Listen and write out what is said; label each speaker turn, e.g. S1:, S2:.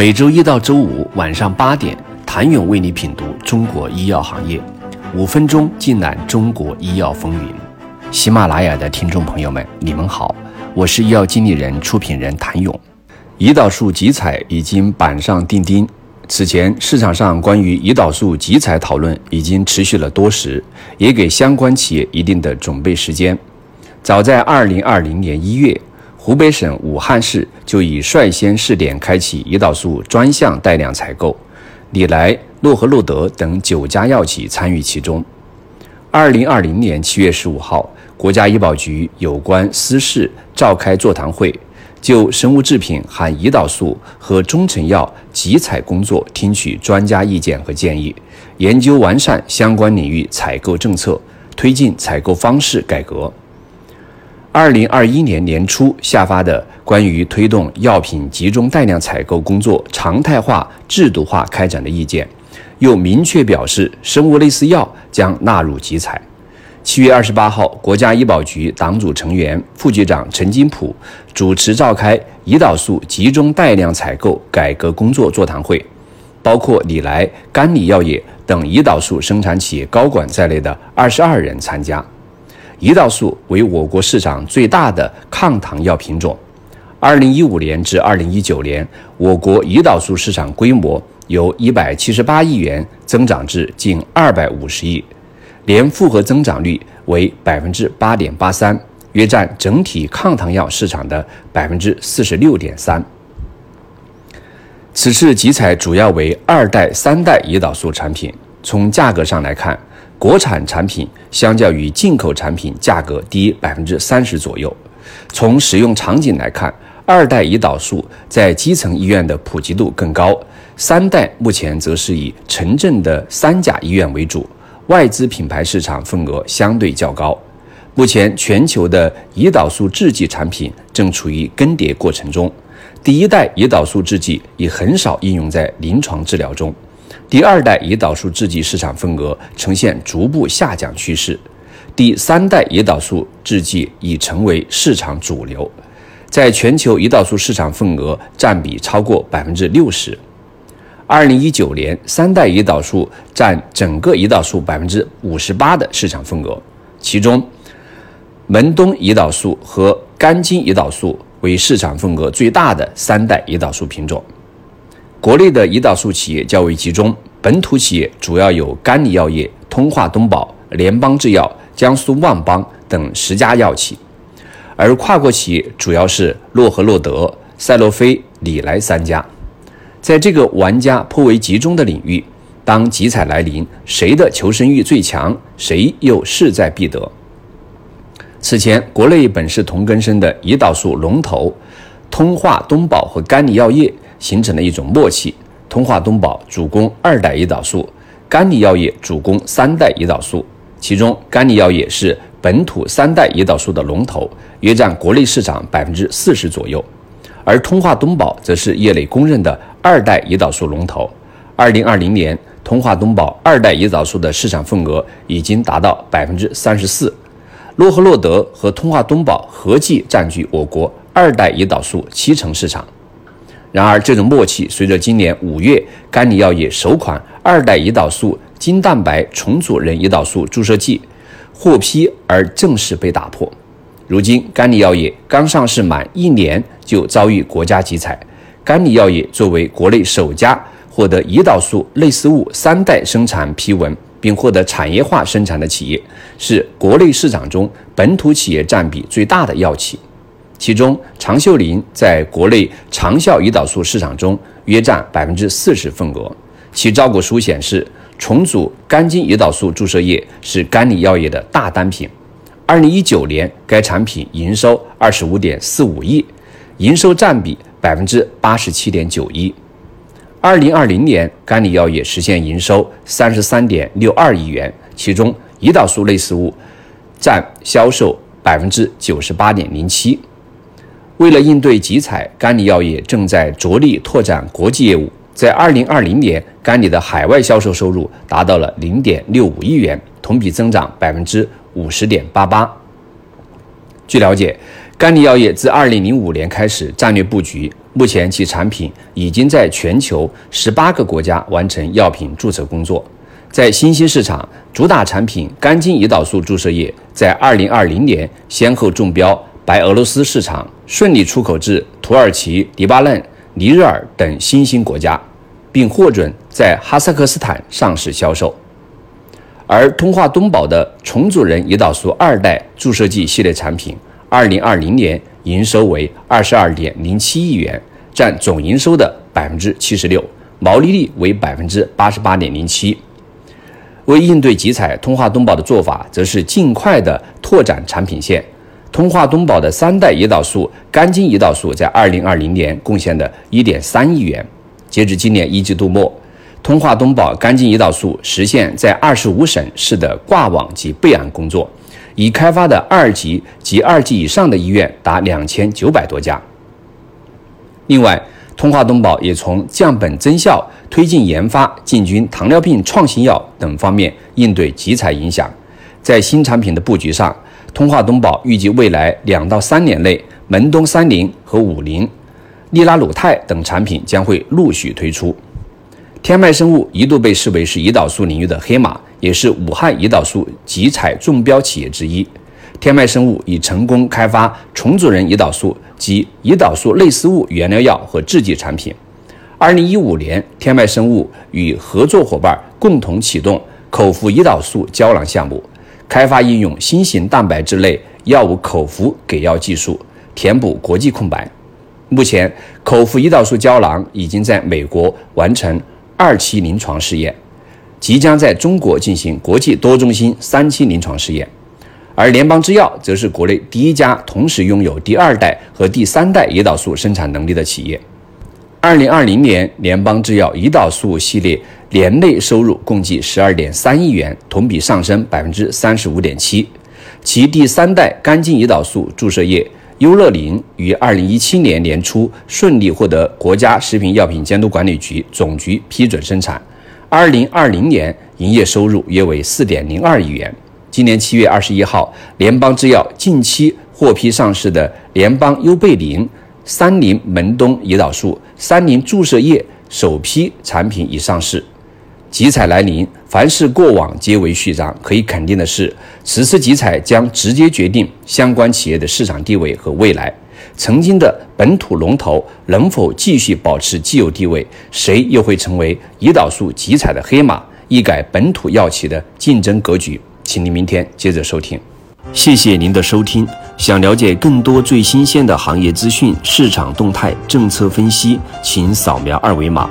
S1: 每周一到周五晚上八点，谭勇为你品读中国医药行业，五分钟尽览中国医药风云。喜马拉雅的听众朋友们，你们好，我是医药经理人、出品人谭勇。胰岛素集采已经板上钉钉。此前市场上关于胰岛素集采讨论已经持续了多时，也给相关企业一定的准备时间。早在二零二零年一月。湖北省武汉市就已率先试点开启胰岛素专项带量采购，李来、诺和诺德等九家药企参与其中。二零二零年七月十五号，国家医保局有关司事召开座谈会，就生物制品含胰岛素和中成药集采工作听取专家意见和建议，研究完善相关领域采购政策，推进采购方式改革。二零二一年年初下发的关于推动药品集中带量采购工作常态化、制度化开展的意见，又明确表示生物类似药将纳入集采。七月二十八号，国家医保局党组成员、副局长陈金普主持召开胰岛素集中带量采购改革工作座谈会，包括李来、甘李药业等胰岛素生产企业高管在内的二十二人参加。胰岛素为我国市场最大的抗糖药品种。二零一五年至二零一九年，我国胰岛素市场规模由一百七十八亿元增长至近二百五十亿，年复合增长率为百分之八点八三，约占整体抗糖药市场的百分之四十六点三。此次集采主要为二代、三代胰岛素产品。从价格上来看，国产产品相较于进口产品价格低百分之三十左右。从使用场景来看，二代胰岛素在基层医院的普及度更高，三代目前则是以城镇的三甲医院为主，外资品牌市场份额相对较高。目前全球的胰岛素制剂产品正处于更迭过程中，第一代胰岛素制剂已很少应用在临床治疗中。第二代胰岛素制剂市场份额呈现逐步下降趋势，第三代胰岛素制剂已成为市场主流，在全球胰岛素市场份额占比超过百分之六十。二零一九年，三代胰岛素占整个胰岛素百分之五十八的市场份额，其中门冬胰岛素和肝精胰岛素为市场份额最大的三代胰岛素品种。国内的胰岛素企业较为集中，本土企业主要有甘李药业、通化东宝、联邦制药、江苏万邦等十家药企，而跨国企业主要是诺和诺德、赛诺菲、李来三家。在这个玩家颇为集中的领域，当集采来临，谁的求生欲最强，谁又势在必得。此前，国内本是同根生的胰岛素龙头通化东宝和甘李药业。形成了一种默契，通化东宝主攻二代胰岛素，甘李药业主攻三代胰岛素。其中，甘李药业是本土三代胰岛素的龙头，约占国内市场百分之四十左右；而通化东宝则是业内公认的二代胰岛素龙头。二零二零年，通化东宝二代胰岛素的市场份额已经达到百分之三十四，诺和诺德和通化东宝合计占据我国二代胰岛素七成市场。然而，这种默契随着今年五月甘李药业首款二代胰岛素精蛋白重组人胰岛素注射剂获批而正式被打破。如今，甘李药业刚上市满一年就遭遇国家集采。甘李药业作为国内首家获得胰岛素类似物三代生产批文并获得产业化生产的企业，是国内市场中本土企业占比最大的药企。其中，长秀林在国内长效胰岛素市场中约占百分之四十份额。其招股书显示，重组肝精胰岛素注射液是甘李药业的大单品。二零一九年，该产品营收二十五点四五亿，营收占比百分之八十七点九一。二零二零年，甘李药业实现营收三十三点六二亿元，其中胰岛素类似物占销售百分之九十八点零七。为了应对集采，甘李药业正在着力拓展国际业务。在二零二零年，甘李的海外销售收入达到了零点六五亿元，同比增长百分之五十点八八。据了解，甘李药业自二零零五年开始战略布局，目前其产品已经在全球十八个国家完成药品注册工作。在新兴市场，主打产品甘精胰岛素注射液在二零二零年先后中标白俄罗斯市场，顺利出口至土耳其、黎巴嫩、尼日尔等新兴国家，并获准在哈萨克斯坦上市销售。而通化东宝的重组人胰岛素二代注射剂系列产品，二零二零年营收为二十二点零七亿元，占总营收的百分之七十六，毛利率为百分之八十八点零七。为应对集采，通化东宝的做法则是尽快的拓展产品线。通化东宝的三代胰岛素肝金胰岛素在二零二零年贡献的一点三亿元，截至今年一季度末。通化东宝肝金胰岛素实现在二十五省市的挂网及备案工作，已开发的二级及二级以上的医院达两千九百多家。另外，通化东宝也从降本增效、推进研发、进军糖尿病创新药等方面应对集采影响。在新产品的布局上，通化东宝预计未来两到三年内，门东三零和五零、利拉鲁肽等产品将会陆续推出。天脉生物一度被视为是胰岛素领域的黑马，也是武汉胰岛素集采中标企业之一。天脉生物已成功开发重组人胰岛素及胰岛素类似物原料药和制剂产品。二零一五年，天脉生物与合作伙伴共同启动口服胰岛素胶囊项目，开发应用新型蛋白质类药物口服给药技术，填补国际空白。目前，口服胰岛素胶囊已经在美国完成。二期临床试验即将在中国进行国际多中心三期临床试验，而联邦制药则是国内第一家同时拥有第二代和第三代胰岛素生产能力的企业。二零二零年，联邦制药胰岛素系列年内收入共计十二点三亿元，同比上升百分之三十五点七。其第三代干净胰岛素注射液。优乐林于二零一七年年初顺利获得国家食品药品监督管理局总局批准生产，二零二零年营业收入约为四点零二亿元。今年七月二十一号，联邦制药近期获批上市的联邦优贝林三零门冬胰岛素三零注射液首批产品已上市。集采来临，凡是过往皆为序章。可以肯定的是，此次集采将直接决定相关企业的市场地位和未来。曾经的本土龙头能否继续保持既有地位？谁又会成为胰岛素集采的黑马，一改本土药企的竞争格局？请您明天接着收听。谢谢您的收听。想了解更多最新鲜的行业资讯、市场动态、政策分析，请扫描二维码。